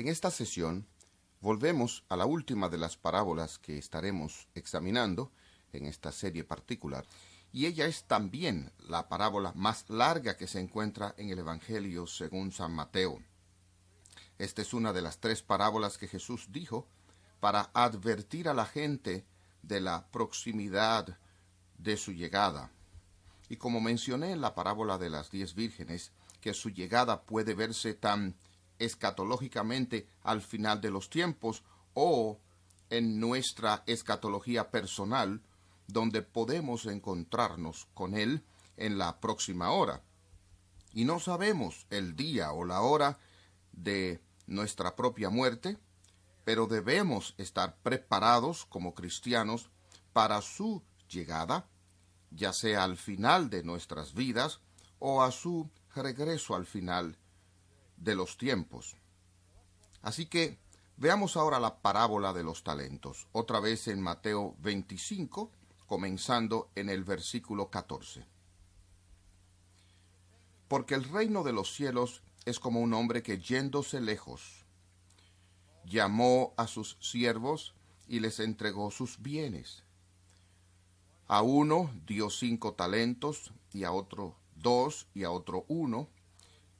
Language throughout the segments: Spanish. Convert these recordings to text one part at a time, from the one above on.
En esta sesión volvemos a la última de las parábolas que estaremos examinando en esta serie particular, y ella es también la parábola más larga que se encuentra en el Evangelio según San Mateo. Esta es una de las tres parábolas que Jesús dijo para advertir a la gente de la proximidad de su llegada. Y como mencioné en la parábola de las diez vírgenes, que su llegada puede verse tan escatológicamente al final de los tiempos o en nuestra escatología personal, donde podemos encontrarnos con Él en la próxima hora. Y no sabemos el día o la hora de nuestra propia muerte, pero debemos estar preparados como cristianos para su llegada, ya sea al final de nuestras vidas o a su regreso al final de los tiempos. Así que veamos ahora la parábola de los talentos, otra vez en Mateo 25, comenzando en el versículo 14. Porque el reino de los cielos es como un hombre que yéndose lejos, llamó a sus siervos y les entregó sus bienes. A uno dio cinco talentos y a otro dos y a otro uno,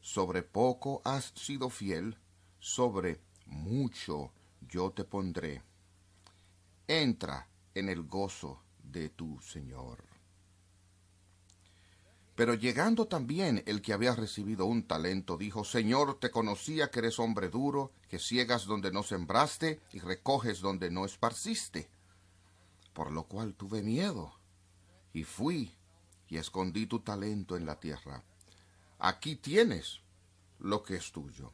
sobre poco has sido fiel, sobre mucho yo te pondré. Entra en el gozo de tu Señor. Pero llegando también el que había recibido un talento, dijo, Señor, te conocía que eres hombre duro, que ciegas donde no sembraste y recoges donde no esparciste. Por lo cual tuve miedo, y fui y escondí tu talento en la tierra. Aquí tienes lo que es tuyo.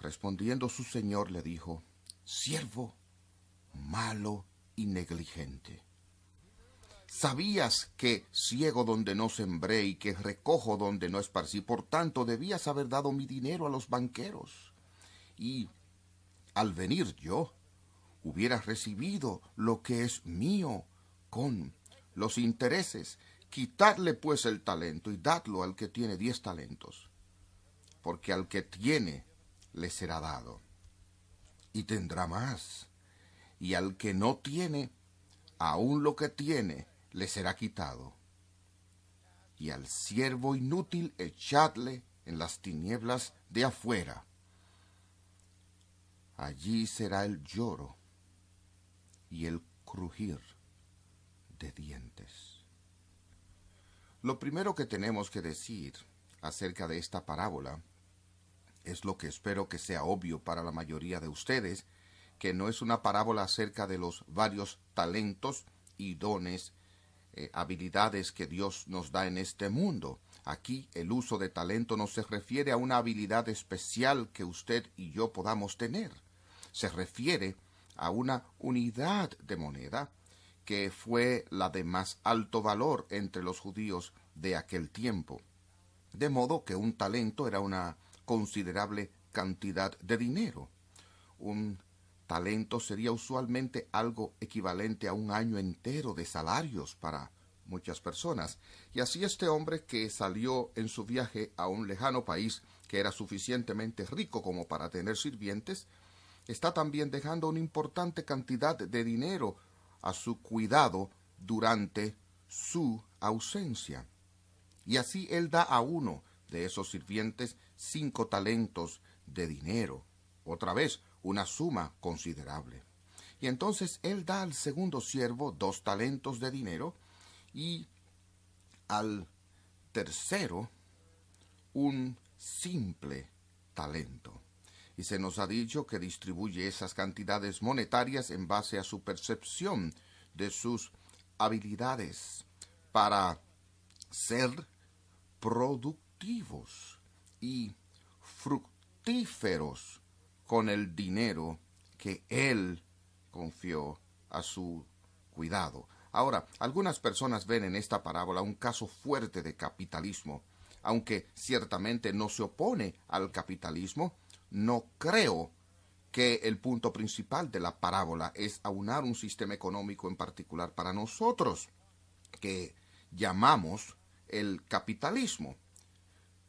Respondiendo su señor le dijo, Siervo malo y negligente Sabías que ciego donde no sembré y que recojo donde no esparcí, por tanto debías haber dado mi dinero a los banqueros. Y al venir yo, hubieras recibido lo que es mío con los intereses. Quitadle pues el talento y dadlo al que tiene diez talentos, porque al que tiene le será dado, y tendrá más, y al que no tiene, aun lo que tiene, le será quitado. Y al siervo inútil echadle en las tinieblas de afuera. Allí será el lloro y el crujir de dientes. Lo primero que tenemos que decir acerca de esta parábola es lo que espero que sea obvio para la mayoría de ustedes, que no es una parábola acerca de los varios talentos y dones eh, habilidades que Dios nos da en este mundo. Aquí el uso de talento no se refiere a una habilidad especial que usted y yo podamos tener. Se refiere a una unidad de moneda que fue la de más alto valor entre los judíos de aquel tiempo. De modo que un talento era una considerable cantidad de dinero. Un talento sería usualmente algo equivalente a un año entero de salarios para muchas personas. Y así este hombre que salió en su viaje a un lejano país que era suficientemente rico como para tener sirvientes, está también dejando una importante cantidad de dinero a su cuidado durante su ausencia. Y así él da a uno de esos sirvientes cinco talentos de dinero, otra vez una suma considerable. Y entonces él da al segundo siervo dos talentos de dinero y al tercero un simple talento. Y se nos ha dicho que distribuye esas cantidades monetarias en base a su percepción de sus habilidades para ser productivos y fructíferos con el dinero que él confió a su cuidado. Ahora, algunas personas ven en esta parábola un caso fuerte de capitalismo. Aunque ciertamente no se opone al capitalismo, no creo que el punto principal de la parábola es aunar un sistema económico en particular para nosotros, que llamamos el capitalismo.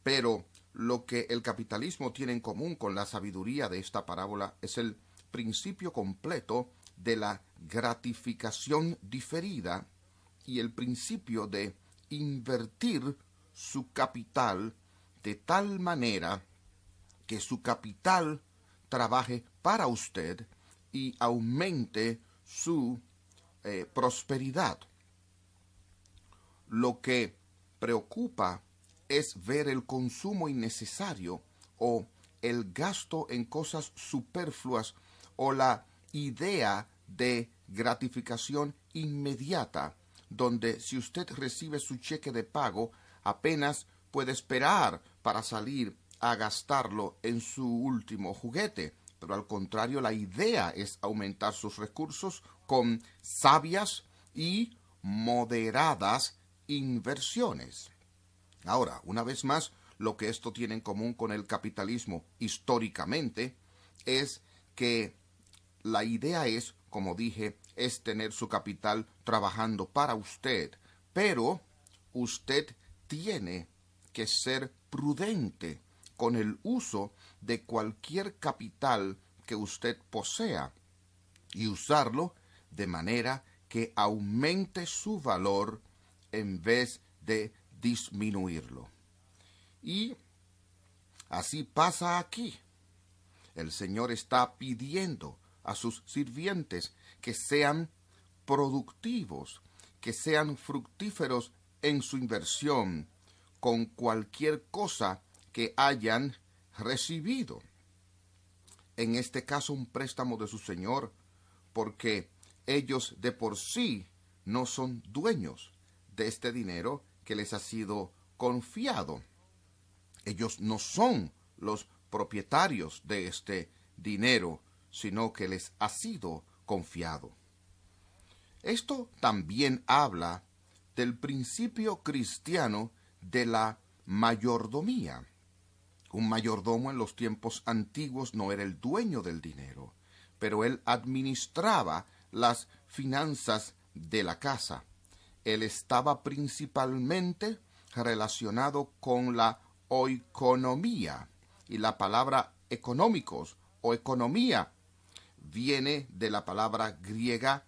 Pero lo que el capitalismo tiene en común con la sabiduría de esta parábola es el principio completo de la gratificación diferida y el principio de invertir su capital de tal manera que su capital trabaje para usted y aumente su eh, prosperidad. Lo que preocupa es ver el consumo innecesario o el gasto en cosas superfluas o la idea de gratificación inmediata, donde si usted recibe su cheque de pago, apenas puede esperar para salir a gastarlo en su último juguete. Pero al contrario, la idea es aumentar sus recursos con sabias y moderadas inversiones. Ahora, una vez más, lo que esto tiene en común con el capitalismo históricamente es que la idea es, como dije, es tener su capital trabajando para usted, pero usted tiene que ser prudente con el uso de cualquier capital que usted posea y usarlo de manera que aumente su valor en vez de disminuirlo. Y así pasa aquí. El Señor está pidiendo a sus sirvientes que sean productivos, que sean fructíferos en su inversión con cualquier cosa que hayan recibido. En este caso un préstamo de su Señor, porque ellos de por sí no son dueños de este dinero que les ha sido confiado. Ellos no son los propietarios de este dinero sino que les ha sido confiado. Esto también habla del principio cristiano de la mayordomía. Un mayordomo en los tiempos antiguos no era el dueño del dinero, pero él administraba las finanzas de la casa. Él estaba principalmente relacionado con la oikonomía, y la palabra económicos o economía viene de la palabra griega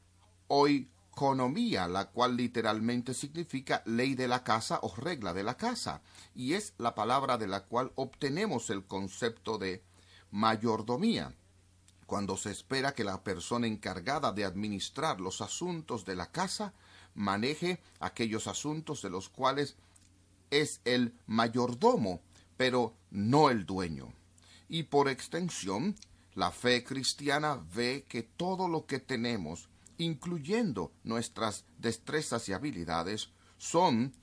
oikonomía, la cual literalmente significa ley de la casa o regla de la casa, y es la palabra de la cual obtenemos el concepto de mayordomía, cuando se espera que la persona encargada de administrar los asuntos de la casa maneje aquellos asuntos de los cuales es el mayordomo, pero no el dueño. Y por extensión, la fe cristiana ve que todo lo que tenemos, incluyendo nuestras destrezas y habilidades, son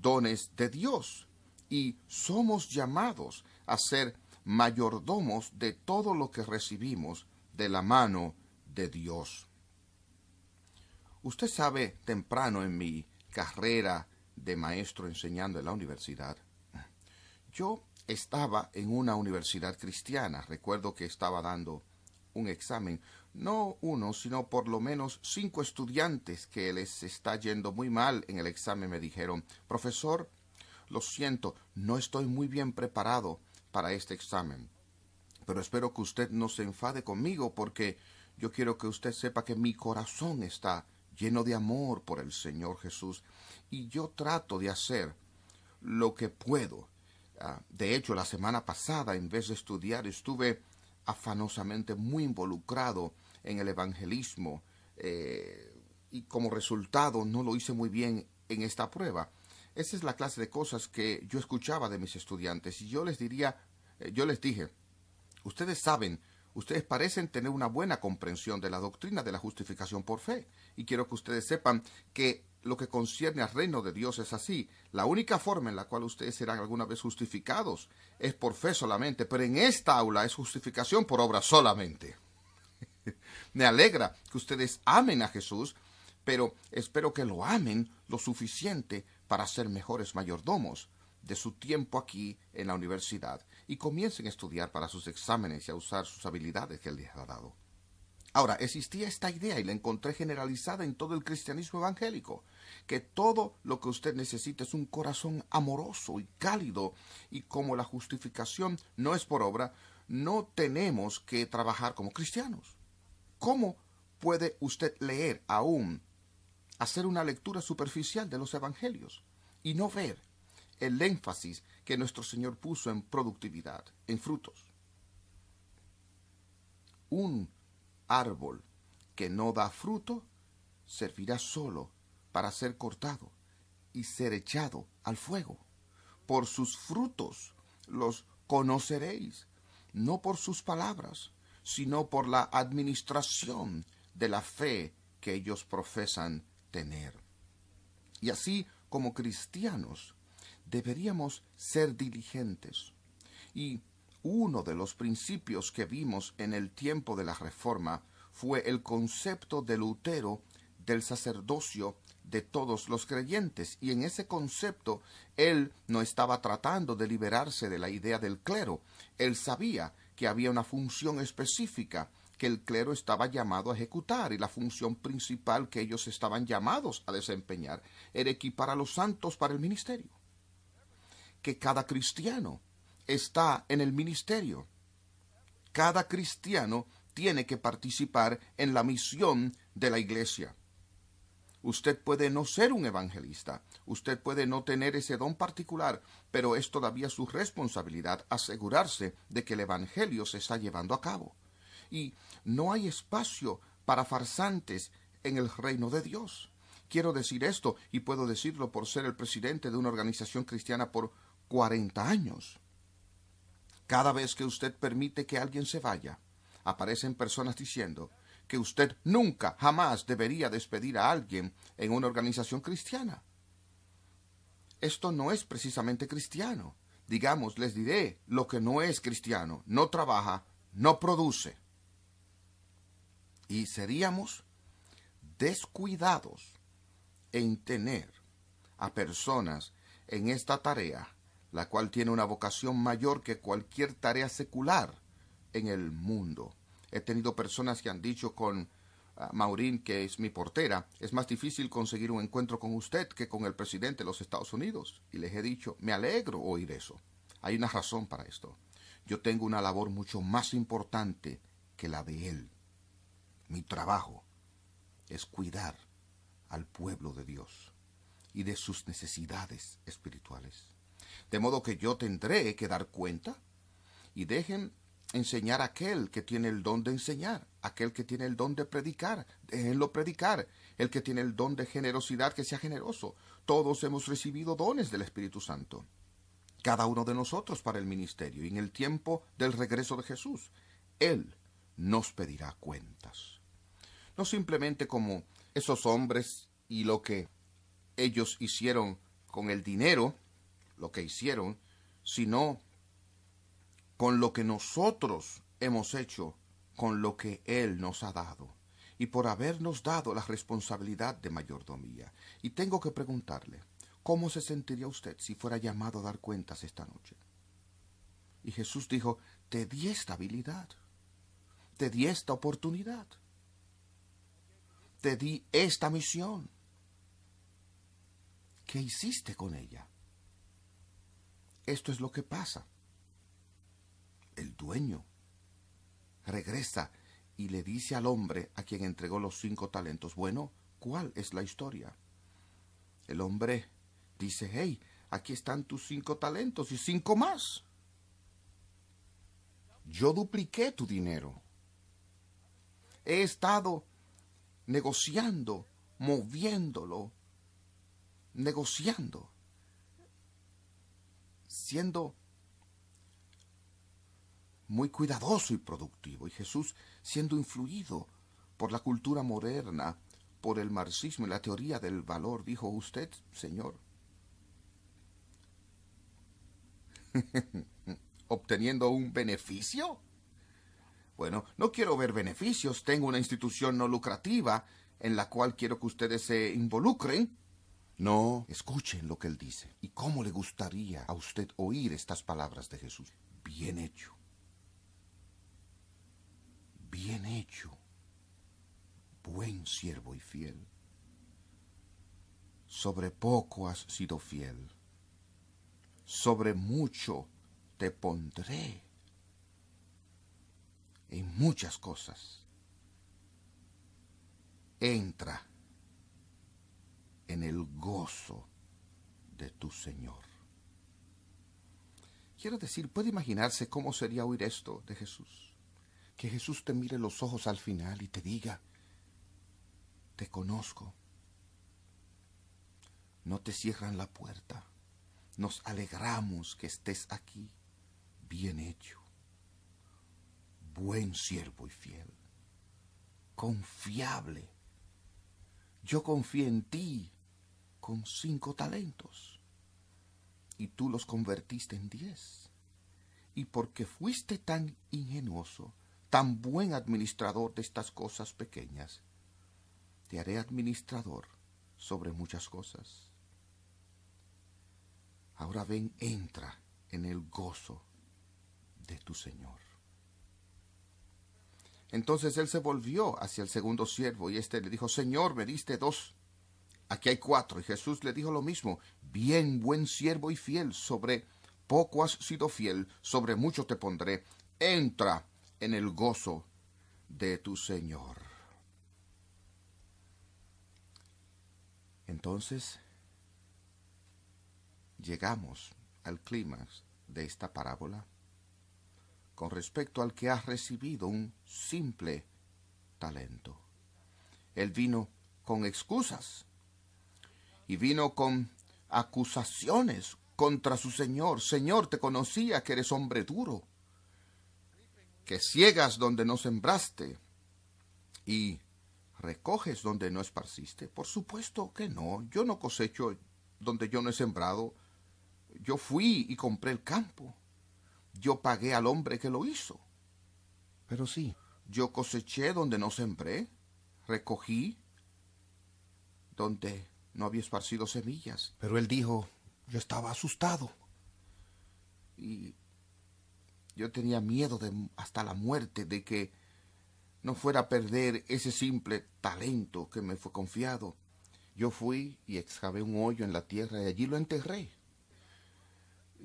dones de Dios y somos llamados a ser mayordomos de todo lo que recibimos de la mano de Dios. Usted sabe, temprano en mi carrera de maestro enseñando en la universidad, yo estaba en una universidad cristiana. Recuerdo que estaba dando un examen. No uno, sino por lo menos cinco estudiantes que les está yendo muy mal en el examen me dijeron, profesor, lo siento, no estoy muy bien preparado para este examen. Pero espero que usted no se enfade conmigo porque yo quiero que usted sepa que mi corazón está lleno de amor por el Señor Jesús y yo trato de hacer lo que puedo. Ah, de hecho, la semana pasada, en vez de estudiar, estuve afanosamente muy involucrado en el evangelismo eh, y como resultado no lo hice muy bien en esta prueba. Esa es la clase de cosas que yo escuchaba de mis estudiantes y yo les diría, eh, yo les dije, ustedes saben, ustedes parecen tener una buena comprensión de la doctrina de la justificación por fe y quiero que ustedes sepan que lo que concierne al reino de Dios es así. La única forma en la cual ustedes serán alguna vez justificados es por fe solamente, pero en esta aula es justificación por obra solamente. Me alegra que ustedes amen a Jesús, pero espero que lo amen lo suficiente para ser mejores mayordomos de su tiempo aquí en la universidad y comiencen a estudiar para sus exámenes y a usar sus habilidades que Él les ha dado. Ahora, existía esta idea y la encontré generalizada en todo el cristianismo evangélico, que todo lo que usted necesita es un corazón amoroso y cálido, y como la justificación no es por obra, no tenemos que trabajar como cristianos. ¿Cómo puede usted leer aún, hacer una lectura superficial de los evangelios y no ver el énfasis que nuestro Señor puso en productividad, en frutos? Un árbol que no da fruto servirá solo para ser cortado y ser echado al fuego. Por sus frutos los conoceréis, no por sus palabras, sino por la administración de la fe que ellos profesan tener. Y así como cristianos deberíamos ser diligentes. Y uno de los principios que vimos en el tiempo de la Reforma fue el concepto de Lutero del sacerdocio de todos los creyentes y en ese concepto él no estaba tratando de liberarse de la idea del clero, él sabía que había una función específica que el clero estaba llamado a ejecutar y la función principal que ellos estaban llamados a desempeñar era equipar a los santos para el ministerio. Que cada cristiano está en el ministerio. Cada cristiano tiene que participar en la misión de la iglesia. Usted puede no ser un evangelista, usted puede no tener ese don particular, pero es todavía su responsabilidad asegurarse de que el Evangelio se está llevando a cabo. Y no hay espacio para farsantes en el reino de Dios. Quiero decir esto, y puedo decirlo por ser el presidente de una organización cristiana por cuarenta años. Cada vez que usted permite que alguien se vaya, aparecen personas diciendo que usted nunca, jamás debería despedir a alguien en una organización cristiana. Esto no es precisamente cristiano. Digamos, les diré lo que no es cristiano. No trabaja, no produce. Y seríamos descuidados en tener a personas en esta tarea, la cual tiene una vocación mayor que cualquier tarea secular en el mundo. He tenido personas que han dicho con ah, Maurín, que es mi portera, es más difícil conseguir un encuentro con usted que con el presidente de los Estados Unidos. Y les he dicho, me alegro oír eso. Hay una razón para esto. Yo tengo una labor mucho más importante que la de él. Mi trabajo es cuidar al pueblo de Dios y de sus necesidades espirituales. De modo que yo tendré que dar cuenta y dejen enseñar a aquel que tiene el don de enseñar, aquel que tiene el don de predicar, déjenlo predicar, el que tiene el don de generosidad, que sea generoso. Todos hemos recibido dones del Espíritu Santo, cada uno de nosotros para el ministerio, y en el tiempo del regreso de Jesús, Él nos pedirá cuentas. No simplemente como esos hombres y lo que ellos hicieron con el dinero, lo que hicieron, sino con lo que nosotros hemos hecho con lo que Él nos ha dado y por habernos dado la responsabilidad de mayordomía. Y tengo que preguntarle, ¿cómo se sentiría usted si fuera llamado a dar cuentas esta noche? Y Jesús dijo, te di esta habilidad, te di esta oportunidad, te di esta misión. ¿Qué hiciste con ella? Esto es lo que pasa. El dueño regresa y le dice al hombre a quien entregó los cinco talentos, bueno, ¿cuál es la historia? El hombre dice, hey, aquí están tus cinco talentos y cinco más. Yo dupliqué tu dinero. He estado negociando, moviéndolo, negociando, siendo muy cuidadoso y productivo. Y Jesús siendo influido por la cultura moderna, por el marxismo y la teoría del valor, dijo usted, Señor, obteniendo un beneficio. Bueno, no quiero ver beneficios, tengo una institución no lucrativa en la cual quiero que ustedes se involucren. No, escuchen lo que él dice. ¿Y cómo le gustaría a usted oír estas palabras de Jesús? Bien hecho. Bien hecho. Buen siervo y fiel. Sobre poco has sido fiel. Sobre mucho te pondré. En muchas cosas. Entra en el gozo de tu Señor. Quiero decir, puede imaginarse cómo sería oír esto de Jesús. Que Jesús te mire los ojos al final y te diga, te conozco. No te cierran la puerta. Nos alegramos que estés aquí. Bien hecho. Buen siervo y fiel. Confiable. Yo confié en ti con cinco talentos y tú los convertiste en diez. Y porque fuiste tan ingenuoso, tan buen administrador de estas cosas pequeñas, te haré administrador sobre muchas cosas. Ahora ven, entra en el gozo de tu Señor. Entonces él se volvió hacia el segundo siervo y éste le dijo, Señor, me diste dos Aquí hay cuatro. Y Jesús le dijo lo mismo. Bien, buen siervo y fiel. Sobre poco has sido fiel, sobre mucho te pondré. Entra en el gozo de tu Señor. Entonces, llegamos al clímax de esta parábola con respecto al que ha recibido un simple talento. Él vino con excusas y vino con acusaciones contra su Señor. Señor, te conocía que eres hombre duro, que ciegas donde no sembraste y recoges donde no esparciste. Por supuesto que no, yo no cosecho donde yo no he sembrado. Yo fui y compré el campo. Yo pagué al hombre que lo hizo. Pero sí, yo coseché donde no sembré, recogí donde no había esparcido semillas. Pero él dijo, yo estaba asustado. Y yo tenía miedo de hasta la muerte de que no fuera a perder ese simple talento que me fue confiado. Yo fui y excavé un hoyo en la tierra y allí lo enterré.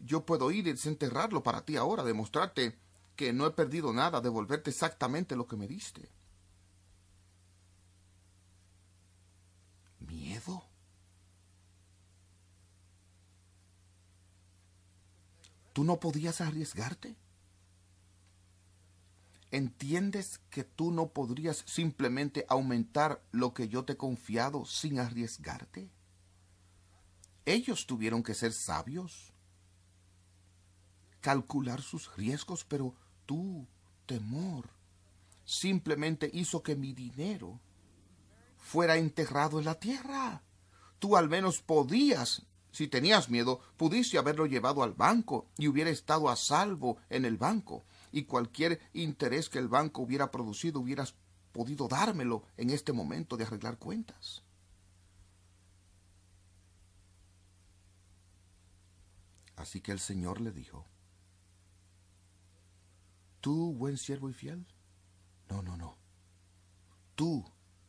Yo puedo ir y desenterrarlo para ti ahora, demostrarte que no he perdido nada, devolverte exactamente lo que me diste. ¿Miedo? ¿Tú no podías arriesgarte? ¿Entiendes que tú no podrías simplemente aumentar lo que yo te he confiado sin arriesgarte? Ellos tuvieron que ser sabios, calcular sus riesgos, pero tu temor simplemente hizo que mi dinero fuera enterrado en la tierra. Tú al menos podías si tenías miedo, pudiste haberlo llevado al banco y hubiera estado a salvo en el banco, y cualquier interés que el banco hubiera producido hubieras podido dármelo en este momento de arreglar cuentas. Así que el Señor le dijo, ¿Tú, buen siervo y fiel? No, no, no. Tú,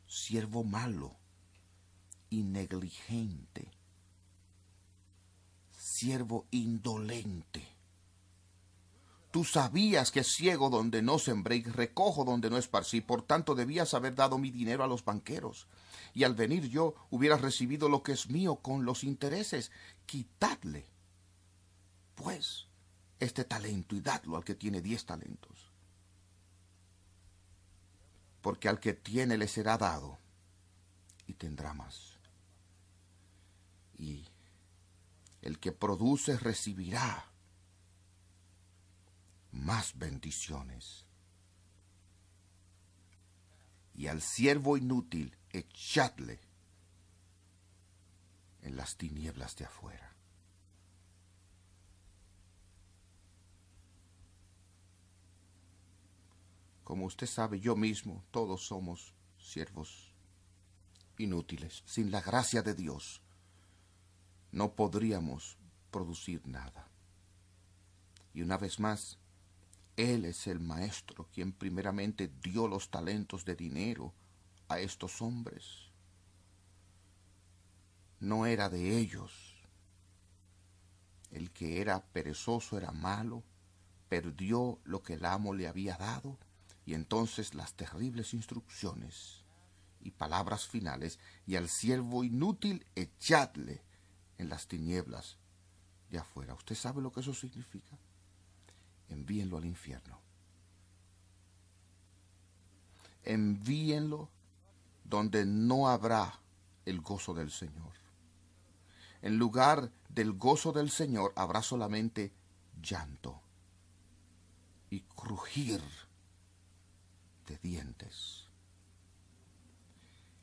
siervo malo y negligente, siervo indolente. Tú sabías que ciego donde no sembré y recojo donde no esparcí, por tanto debías haber dado mi dinero a los banqueros, y al venir yo hubieras recibido lo que es mío con los intereses. Quitadle, pues, este talento y dadlo al que tiene diez talentos. Porque al que tiene le será dado y tendrá más. Y el que produce recibirá más bendiciones. Y al siervo inútil echadle en las tinieblas de afuera. Como usted sabe, yo mismo, todos somos siervos inútiles, sin la gracia de Dios no podríamos producir nada. Y una vez más, Él es el Maestro quien primeramente dio los talentos de dinero a estos hombres. No era de ellos. El que era perezoso era malo, perdió lo que el amo le había dado, y entonces las terribles instrucciones y palabras finales, y al siervo inútil echadle en las tinieblas de afuera. ¿Usted sabe lo que eso significa? Envíenlo al infierno. Envíenlo donde no habrá el gozo del Señor. En lugar del gozo del Señor habrá solamente llanto y crujir de dientes.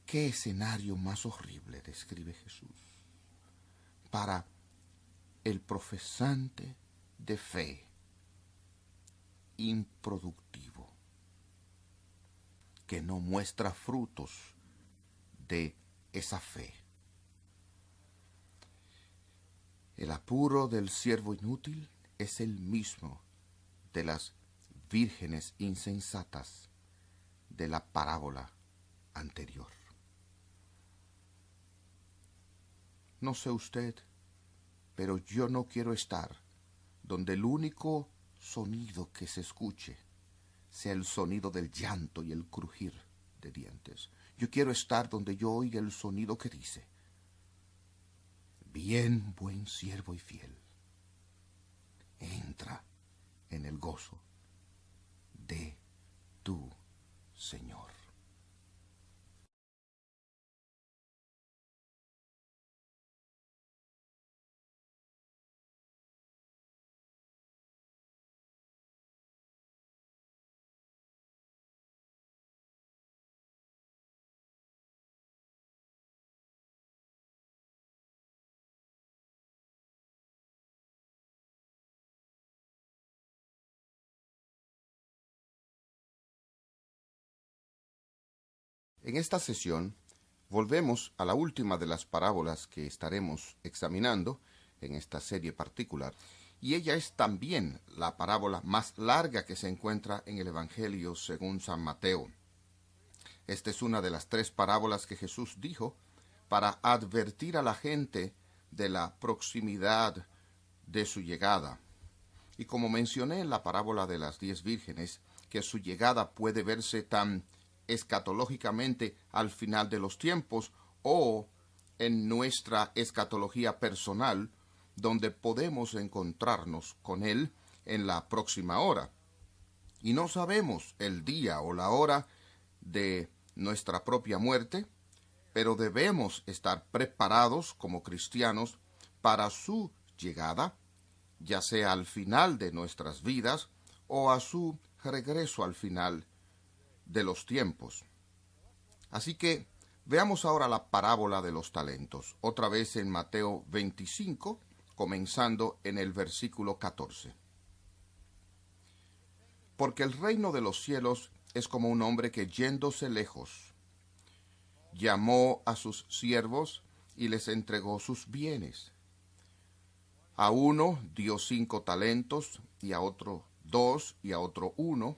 ¿Qué escenario más horrible describe Jesús? para el profesante de fe improductivo, que no muestra frutos de esa fe. El apuro del siervo inútil es el mismo de las vírgenes insensatas de la parábola anterior. No sé usted, pero yo no quiero estar donde el único sonido que se escuche sea el sonido del llanto y el crujir de dientes. Yo quiero estar donde yo oiga el sonido que dice, bien buen siervo y fiel, entra en el gozo de tu Señor. En esta sesión volvemos a la última de las parábolas que estaremos examinando en esta serie particular, y ella es también la parábola más larga que se encuentra en el Evangelio según San Mateo. Esta es una de las tres parábolas que Jesús dijo para advertir a la gente de la proximidad de su llegada. Y como mencioné en la parábola de las diez vírgenes, que su llegada puede verse tan escatológicamente al final de los tiempos o en nuestra escatología personal, donde podemos encontrarnos con Él en la próxima hora. Y no sabemos el día o la hora de nuestra propia muerte, pero debemos estar preparados como cristianos para su llegada, ya sea al final de nuestras vidas o a su regreso al final de los tiempos. Así que veamos ahora la parábola de los talentos, otra vez en Mateo 25, comenzando en el versículo 14. Porque el reino de los cielos es como un hombre que yéndose lejos, llamó a sus siervos y les entregó sus bienes. A uno dio cinco talentos y a otro dos y a otro uno,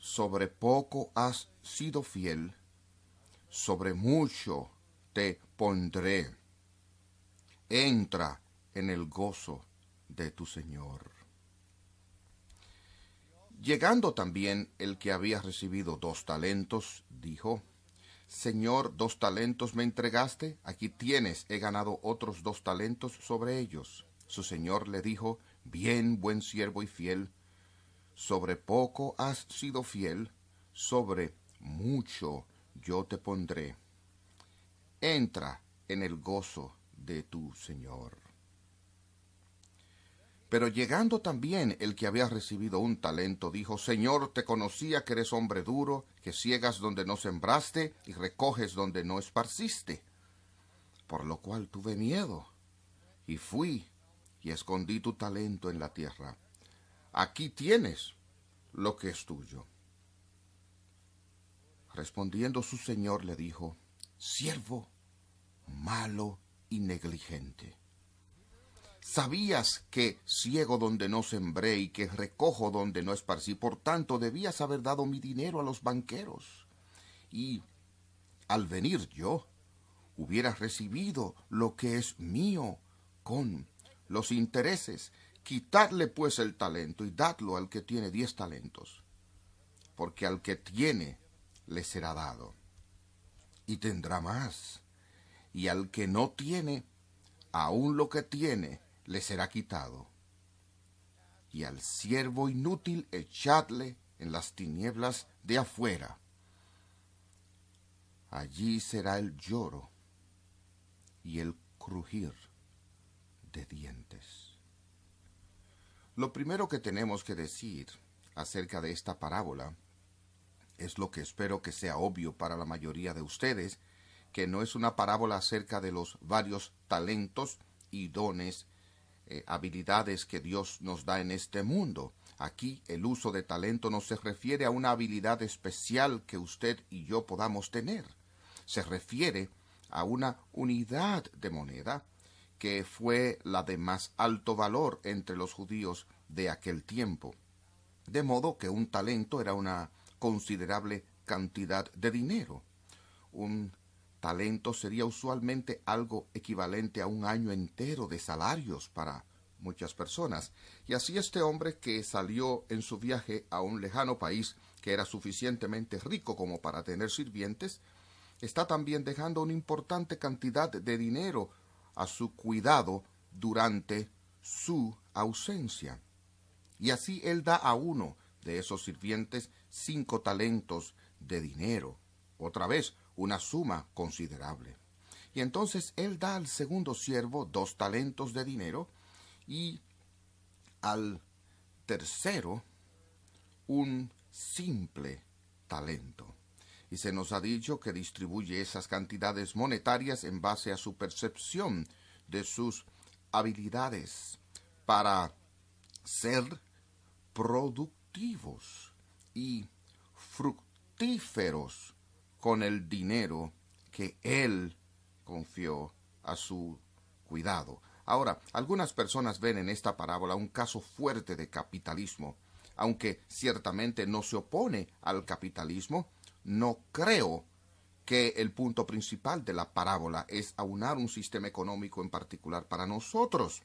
sobre poco has sido fiel, sobre mucho te pondré. Entra en el gozo de tu Señor. Llegando también el que había recibido dos talentos, dijo, Señor, dos talentos me entregaste, aquí tienes, he ganado otros dos talentos sobre ellos. Su señor le dijo, Bien, buen siervo y fiel, sobre poco has sido fiel, sobre mucho yo te pondré. Entra en el gozo de tu Señor. Pero llegando también el que había recibido un talento, dijo, Señor, te conocía que eres hombre duro, que ciegas donde no sembraste y recoges donde no esparciste. Por lo cual tuve miedo, y fui y escondí tu talento en la tierra. Aquí tienes lo que es tuyo. Respondiendo su señor le dijo, Siervo malo y negligente Sabías que ciego donde no sembré y que recojo donde no esparcí, por tanto debías haber dado mi dinero a los banqueros. Y al venir yo, hubieras recibido lo que es mío con los intereses. Quitadle pues el talento y dadlo al que tiene diez talentos, porque al que tiene le será dado, y tendrá más, y al que no tiene, aun lo que tiene, le será quitado. Y al siervo inútil echadle en las tinieblas de afuera. Allí será el lloro y el crujir de dientes. Lo primero que tenemos que decir acerca de esta parábola es lo que espero que sea obvio para la mayoría de ustedes, que no es una parábola acerca de los varios talentos y dones eh, habilidades que Dios nos da en este mundo. Aquí el uso de talento no se refiere a una habilidad especial que usted y yo podamos tener. Se refiere a una unidad de moneda que fue la de más alto valor entre los judíos de aquel tiempo. De modo que un talento era una considerable cantidad de dinero. Un talento sería usualmente algo equivalente a un año entero de salarios para muchas personas. Y así este hombre que salió en su viaje a un lejano país que era suficientemente rico como para tener sirvientes, está también dejando una importante cantidad de dinero a su cuidado durante su ausencia. Y así él da a uno de esos sirvientes cinco talentos de dinero. Otra vez, una suma considerable. Y entonces él da al segundo siervo dos talentos de dinero y al tercero un simple talento. Y se nos ha dicho que distribuye esas cantidades monetarias en base a su percepción de sus habilidades para ser productivos y fructíferos con el dinero que él confió a su cuidado. Ahora, algunas personas ven en esta parábola un caso fuerte de capitalismo. Aunque ciertamente no se opone al capitalismo, no creo que el punto principal de la parábola es aunar un sistema económico en particular para nosotros,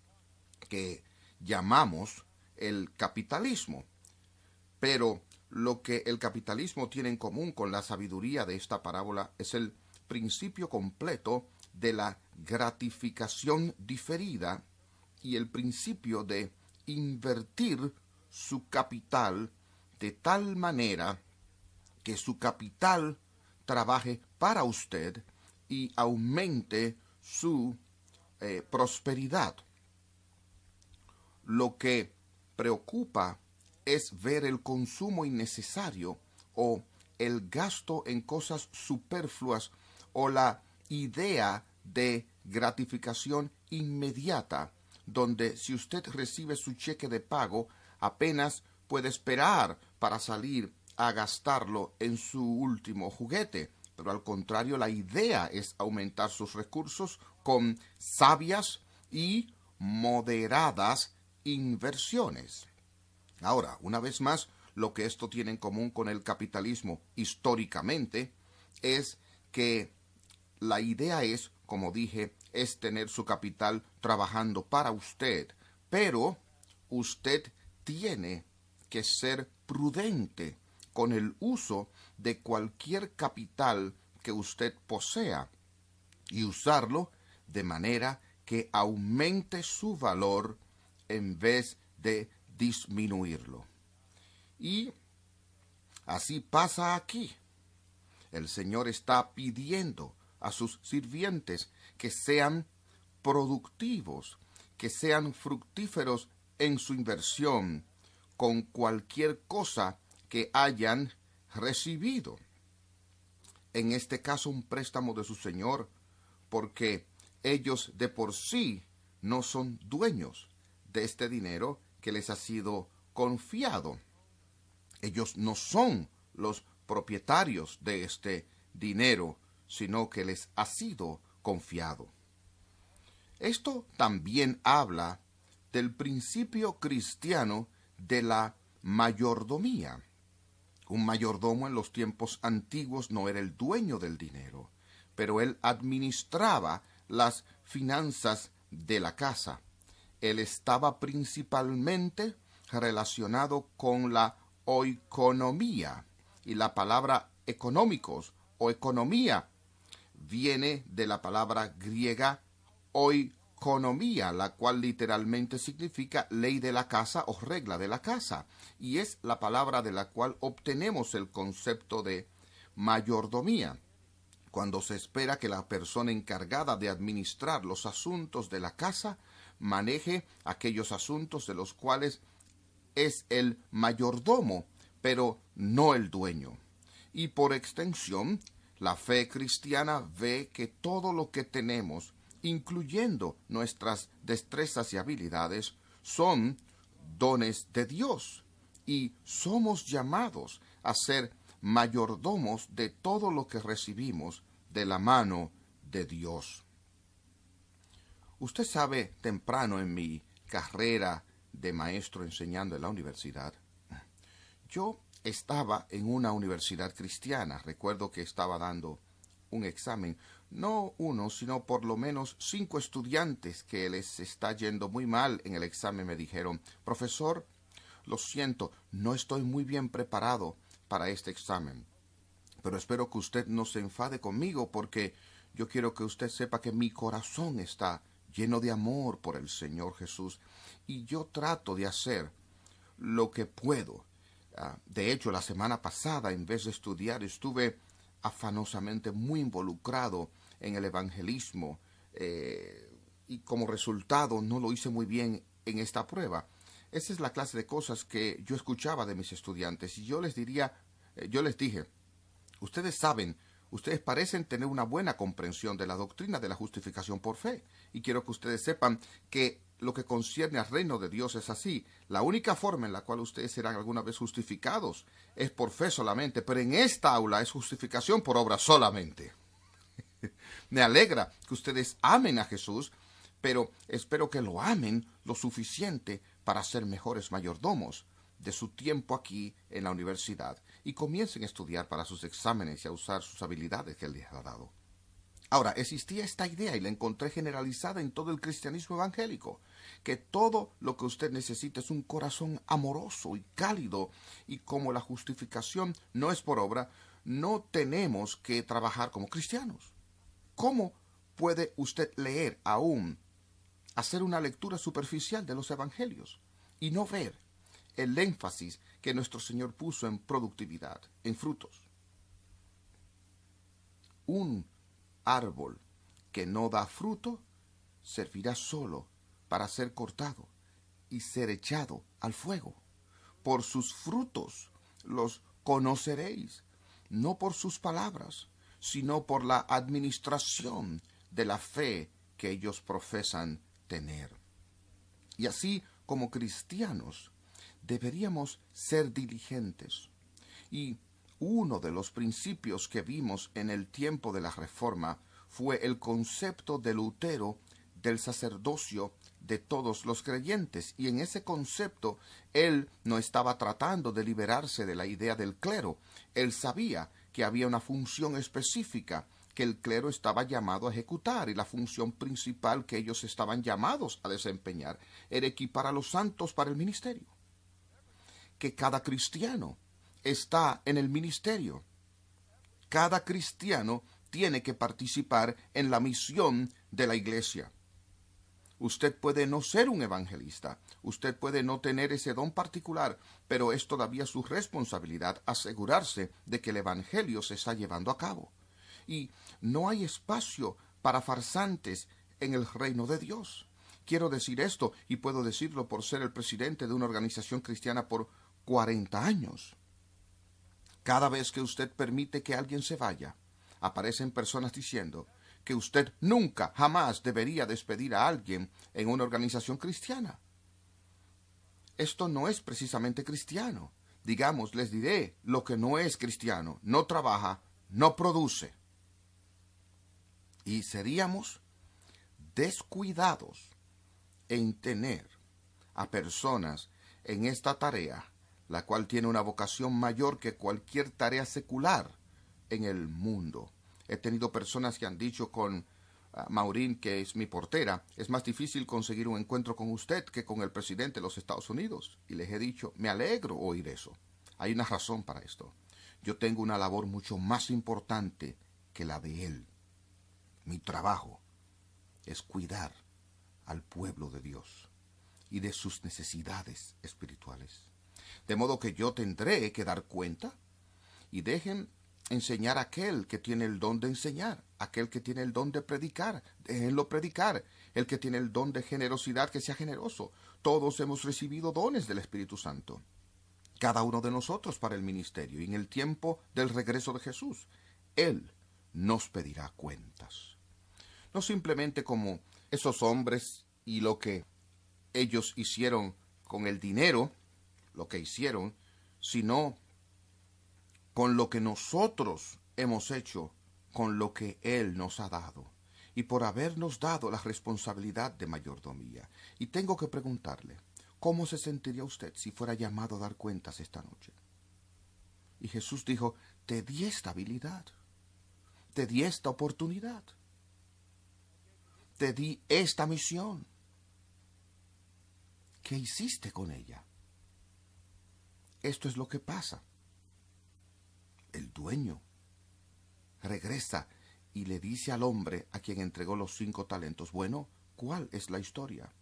que llamamos el capitalismo. Pero lo que el capitalismo tiene en común con la sabiduría de esta parábola es el principio completo de la gratificación diferida y el principio de invertir su capital de tal manera que su capital trabaje para usted y aumente su eh, prosperidad. Lo que preocupa es ver el consumo innecesario o el gasto en cosas superfluas o la idea de gratificación inmediata, donde si usted recibe su cheque de pago, apenas puede esperar para salir a gastarlo en su último juguete. Pero al contrario, la idea es aumentar sus recursos con sabias y moderadas inversiones. Ahora, una vez más, lo que esto tiene en común con el capitalismo históricamente es que la idea es, como dije, es tener su capital trabajando para usted, pero usted tiene que ser prudente con el uso de cualquier capital que usted posea y usarlo de manera que aumente su valor en vez de disminuirlo. Y así pasa aquí. El Señor está pidiendo a sus sirvientes que sean productivos, que sean fructíferos en su inversión con cualquier cosa que hayan recibido. En este caso un préstamo de su Señor, porque ellos de por sí no son dueños de este dinero que les ha sido confiado. Ellos no son los propietarios de este dinero, sino que les ha sido confiado. Esto también habla del principio cristiano de la mayordomía. Un mayordomo en los tiempos antiguos no era el dueño del dinero, pero él administraba las finanzas de la casa. Él estaba principalmente relacionado con la oikonomía y la palabra económicos o economía viene de la palabra griega oikonomía, la cual literalmente significa ley de la casa o regla de la casa, y es la palabra de la cual obtenemos el concepto de mayordomía cuando se espera que la persona encargada de administrar los asuntos de la casa maneje aquellos asuntos de los cuales es el mayordomo, pero no el dueño. Y por extensión, la fe cristiana ve que todo lo que tenemos, incluyendo nuestras destrezas y habilidades, son dones de Dios y somos llamados a ser mayordomos de todo lo que recibimos de la mano de Dios. Usted sabe, temprano en mi carrera de maestro enseñando en la universidad, yo estaba en una universidad cristiana. Recuerdo que estaba dando un examen. No uno, sino por lo menos cinco estudiantes que les está yendo muy mal en el examen me dijeron, profesor, lo siento, no estoy muy bien preparado para este examen. Pero espero que usted no se enfade conmigo porque yo quiero que usted sepa que mi corazón está lleno de amor por el Señor Jesús y yo trato de hacer lo que puedo. Ah, de hecho, la semana pasada, en vez de estudiar, estuve afanosamente muy involucrado en el evangelismo eh, y como resultado no lo hice muy bien en esta prueba. Esa es la clase de cosas que yo escuchaba de mis estudiantes y yo les diría, eh, yo les dije, ustedes saben Ustedes parecen tener una buena comprensión de la doctrina de la justificación por fe. Y quiero que ustedes sepan que lo que concierne al reino de Dios es así. La única forma en la cual ustedes serán alguna vez justificados es por fe solamente, pero en esta aula es justificación por obra solamente. Me alegra que ustedes amen a Jesús, pero espero que lo amen lo suficiente para ser mejores mayordomos de su tiempo aquí en la universidad y comiencen a estudiar para sus exámenes y a usar sus habilidades que Él les ha dado. Ahora, existía esta idea y la encontré generalizada en todo el cristianismo evangélico, que todo lo que usted necesita es un corazón amoroso y cálido, y como la justificación no es por obra, no tenemos que trabajar como cristianos. ¿Cómo puede usted leer aún, hacer una lectura superficial de los evangelios y no ver el énfasis que nuestro Señor puso en productividad, en frutos? Un árbol que no da fruto servirá solo para ser cortado y ser echado al fuego. Por sus frutos los conoceréis, no por sus palabras, sino por la administración de la fe que ellos profesan tener. Y así como cristianos deberíamos ser diligentes. Y uno de los principios que vimos en el tiempo de la Reforma fue el concepto de Lutero del sacerdocio de todos los creyentes, y en ese concepto él no estaba tratando de liberarse de la idea del clero, él sabía que había una función específica que el clero estaba llamado a ejecutar y la función principal que ellos estaban llamados a desempeñar era equipar a los santos para el ministerio. Que cada cristiano está en el ministerio. Cada cristiano tiene que participar en la misión de la iglesia. Usted puede no ser un evangelista, usted puede no tener ese don particular, pero es todavía su responsabilidad asegurarse de que el Evangelio se está llevando a cabo. Y no hay espacio para farsantes en el reino de Dios. Quiero decir esto, y puedo decirlo por ser el presidente de una organización cristiana por cuarenta años. Cada vez que usted permite que alguien se vaya, aparecen personas diciendo que usted nunca, jamás debería despedir a alguien en una organización cristiana. Esto no es precisamente cristiano. Digamos, les diré lo que no es cristiano. No trabaja, no produce. Y seríamos descuidados en tener a personas en esta tarea la cual tiene una vocación mayor que cualquier tarea secular en el mundo. He tenido personas que han dicho con ah, Maurín, que es mi portera, es más difícil conseguir un encuentro con usted que con el presidente de los Estados Unidos. Y les he dicho, me alegro oír eso. Hay una razón para esto. Yo tengo una labor mucho más importante que la de él. Mi trabajo es cuidar al pueblo de Dios y de sus necesidades espirituales. De modo que yo tendré que dar cuenta y dejen enseñar a aquel que tiene el don de enseñar, aquel que tiene el don de predicar, déjenlo predicar, el que tiene el don de generosidad, que sea generoso. Todos hemos recibido dones del Espíritu Santo, cada uno de nosotros para el ministerio, y en el tiempo del regreso de Jesús, Él nos pedirá cuentas. No simplemente como esos hombres y lo que ellos hicieron con el dinero, lo que hicieron, sino con lo que nosotros hemos hecho con lo que Él nos ha dado y por habernos dado la responsabilidad de mayordomía. Y tengo que preguntarle, ¿cómo se sentiría usted si fuera llamado a dar cuentas esta noche? Y Jesús dijo, te di esta habilidad, te di esta oportunidad, te di esta misión. ¿Qué hiciste con ella? Esto es lo que pasa. El dueño regresa y le dice al hombre a quien entregó los cinco talentos, bueno, ¿cuál es la historia?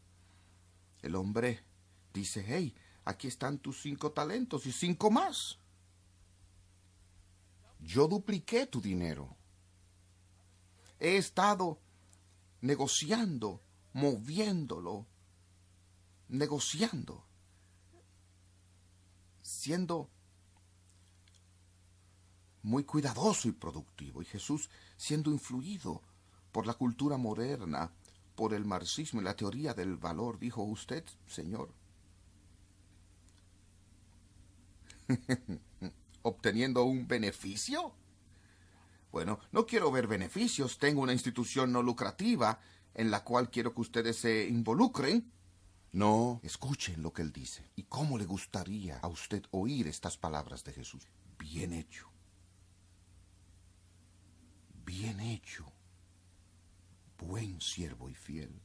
El hombre dice, hey, aquí están tus cinco talentos y cinco más. Yo dupliqué tu dinero. He estado negociando, moviéndolo, negociando siendo muy cuidadoso y productivo, y Jesús siendo influido por la cultura moderna, por el marxismo y la teoría del valor, dijo usted, Señor, obteniendo un beneficio. Bueno, no quiero ver beneficios, tengo una institución no lucrativa en la cual quiero que ustedes se involucren. No, escuchen lo que él dice. ¿Y cómo le gustaría a usted oír estas palabras de Jesús? Bien hecho. Bien hecho, buen siervo y fiel.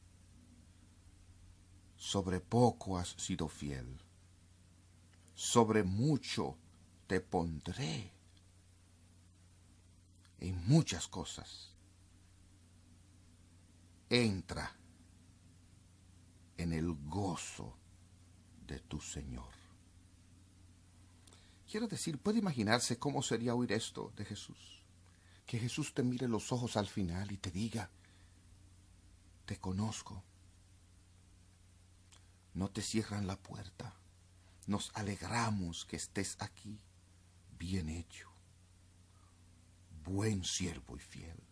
Sobre poco has sido fiel, sobre mucho te pondré en muchas cosas. Entra en el gozo de tu Señor. Quiero decir, puede imaginarse cómo sería oír esto de Jesús. Que Jesús te mire los ojos al final y te diga, te conozco. No te cierran la puerta. Nos alegramos que estés aquí. Bien hecho. Buen siervo y fiel.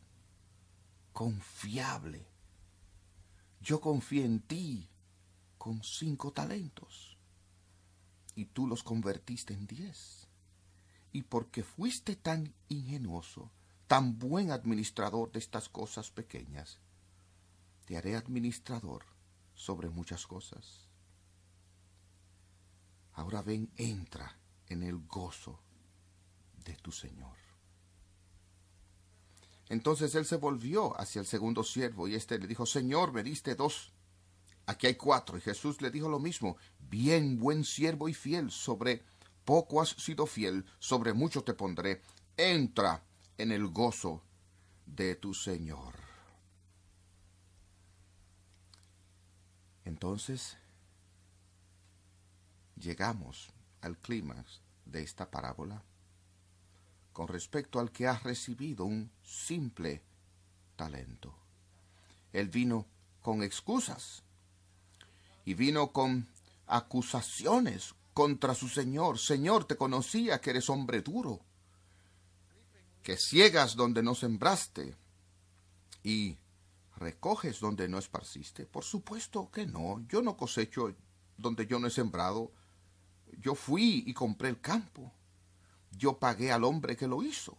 Confiable. Yo confié en ti con cinco talentos y tú los convertiste en diez. Y porque fuiste tan ingenuoso, tan buen administrador de estas cosas pequeñas, te haré administrador sobre muchas cosas. Ahora ven, entra en el gozo de tu Señor. Entonces él se volvió hacia el segundo siervo y éste le dijo, Señor, me diste dos. Aquí hay cuatro. Y Jesús le dijo lo mismo, bien, buen siervo y fiel, sobre poco has sido fiel, sobre mucho te pondré. Entra en el gozo de tu Señor. Entonces, llegamos al clímax de esta parábola con respecto al que ha recibido un simple talento. Él vino con excusas y vino con acusaciones contra su Señor. Señor, te conocía que eres hombre duro, que ciegas donde no sembraste y recoges donde no esparciste. Por supuesto que no, yo no cosecho donde yo no he sembrado. Yo fui y compré el campo. Yo pagué al hombre que lo hizo.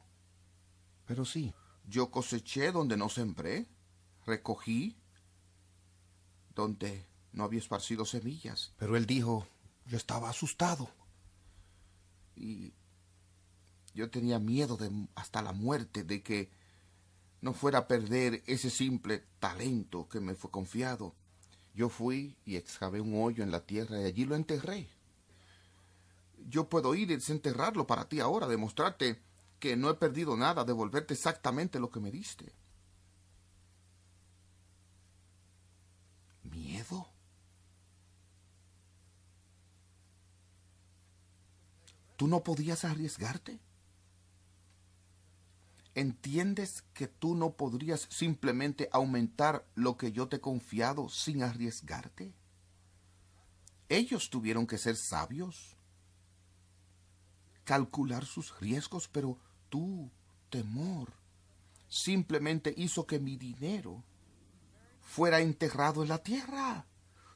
Pero sí, yo coseché donde no sembré, recogí donde no había esparcido semillas. Pero él dijo, yo estaba asustado. Y yo tenía miedo de hasta la muerte de que no fuera a perder ese simple talento que me fue confiado. Yo fui y excavé un hoyo en la tierra y allí lo enterré. Yo puedo ir y desenterrarlo para ti ahora, demostrarte que no he perdido nada, devolverte exactamente lo que me diste. ¿Miedo? ¿Tú no podías arriesgarte? ¿Entiendes que tú no podrías simplemente aumentar lo que yo te he confiado sin arriesgarte? Ellos tuvieron que ser sabios, calcular sus riesgos, pero tu temor simplemente hizo que mi dinero fuera enterrado en la tierra.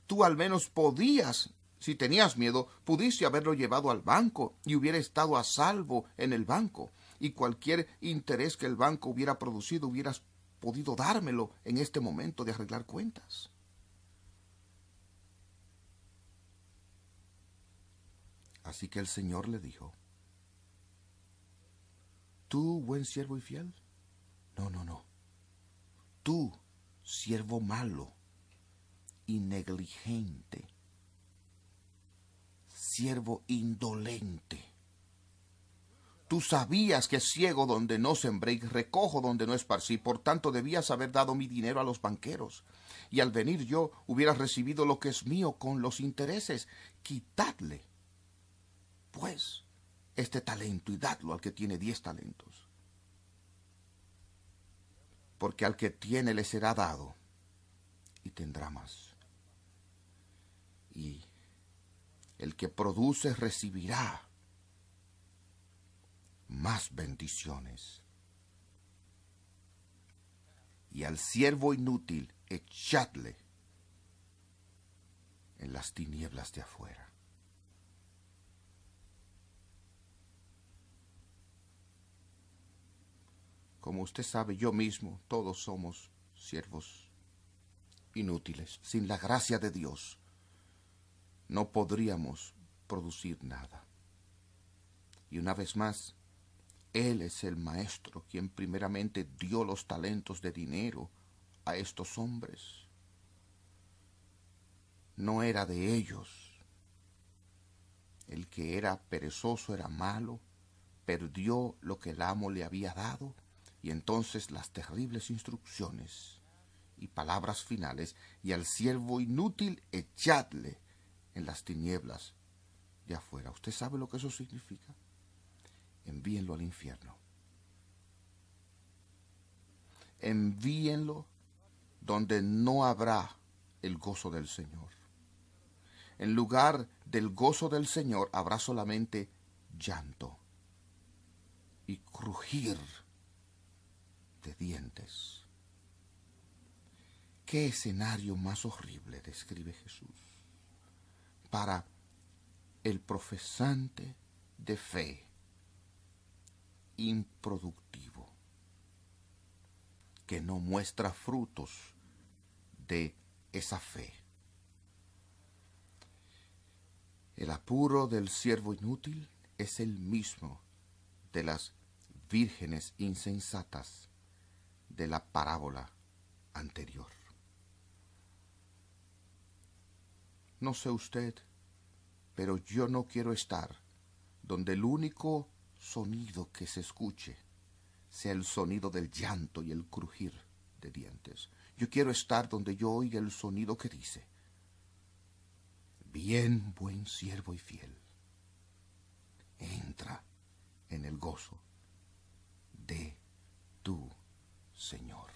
Tú al menos podías si tenías miedo, pudiste haberlo llevado al banco y hubiera estado a salvo en el banco, y cualquier interés que el banco hubiera producido hubieras podido dármelo en este momento de arreglar cuentas. Así que el Señor le dijo, ¿Tú, buen siervo y fiel? No, no, no. Tú, siervo malo y negligente siervo indolente. Tú sabías que ciego donde no sembré y recojo donde no esparcí, por tanto debías haber dado mi dinero a los banqueros, y al venir yo hubieras recibido lo que es mío con los intereses. Quitadle, pues, este talento y dadlo al que tiene diez talentos. Porque al que tiene le será dado y tendrá más. Y el que produce recibirá más bendiciones. Y al siervo inútil echadle en las tinieblas de afuera. Como usted sabe, yo mismo, todos somos siervos inútiles, sin la gracia de Dios no podríamos producir nada. Y una vez más, Él es el Maestro quien primeramente dio los talentos de dinero a estos hombres. No era de ellos. El que era perezoso era malo, perdió lo que el amo le había dado, y entonces las terribles instrucciones y palabras finales, y al siervo inútil echadle en las tinieblas de afuera. ¿Usted sabe lo que eso significa? Envíenlo al infierno. Envíenlo donde no habrá el gozo del Señor. En lugar del gozo del Señor habrá solamente llanto y crujir de dientes. ¿Qué escenario más horrible describe Jesús para el profesante de fe improductivo que no muestra frutos de esa fe? El apuro del siervo inútil es el mismo de las vírgenes insensatas de la parábola anterior. No sé usted, pero yo no quiero estar donde el único sonido que se escuche sea el sonido del llanto y el crujir de dientes. Yo quiero estar donde yo oiga el sonido que dice, bien buen siervo y fiel, entra en el gozo de tu Señor.